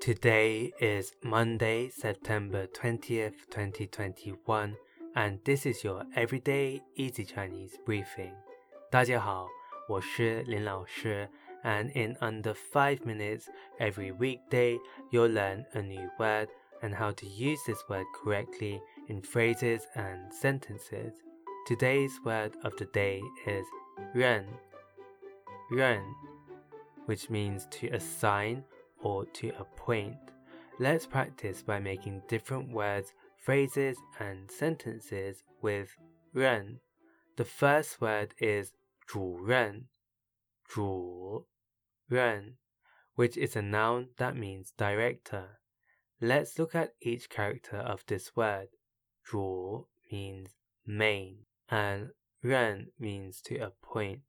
Today is Monday, September 20th, 2021, and this is your everyday easy Chinese briefing. 大家好，我是林老师, and in under 5 minutes every weekday, you'll learn a new word and how to use this word correctly in phrases and sentences. Today's word of the day is 任,任 which means to assign or to appoint. Let's practice by making different words, phrases, and sentences with 任. The first word is 主任,主任, which is a noun that means director. Let's look at each character of this word. 主 means main, and 任 means to appoint.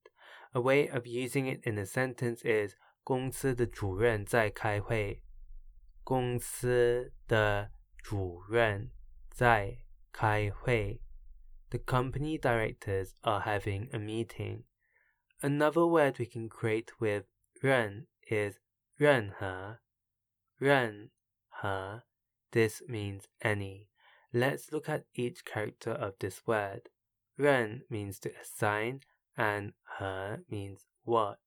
A way of using it in a sentence is 公司的主任在开会。公司的主任在开会。The company directors are having a meeting. Another word we can create with 任 is 任何,任何. This means any. Let's look at each character of this word. 任 means to assign and 何 means what.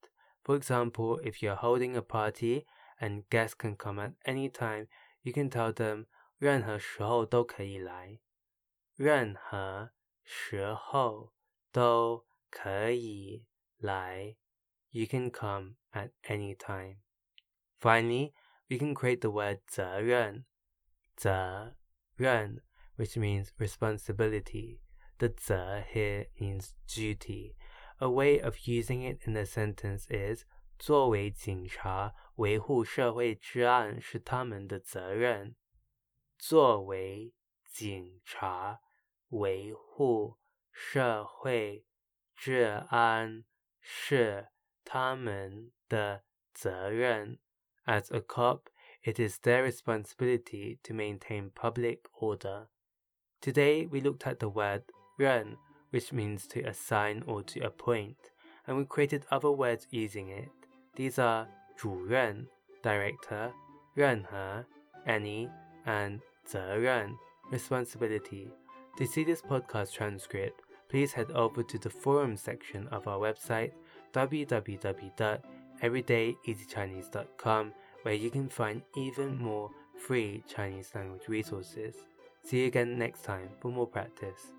For example, if you're holding a party and guests can come at any time, you can tell them 任何时候都可以来。任何时候都可以来。You can come at any time. Finally, we can create the word 责任,责任, which means responsibility. The 责 here means duty. A way of using it in a sentence is 作为警察，维护社会治安是他们的责任。作为警察，维护社会治安是他们的责任。As a cop, it is their responsibility to maintain public order. Today we looked at the word 任 which means to assign or to appoint, and we created other words using it. These are 主任 director, 任何 any, and 责任 responsibility. To see this podcast transcript, please head over to the forum section of our website www.everydayeasychinese.com where you can find even more free Chinese language resources. See you again next time for more practice.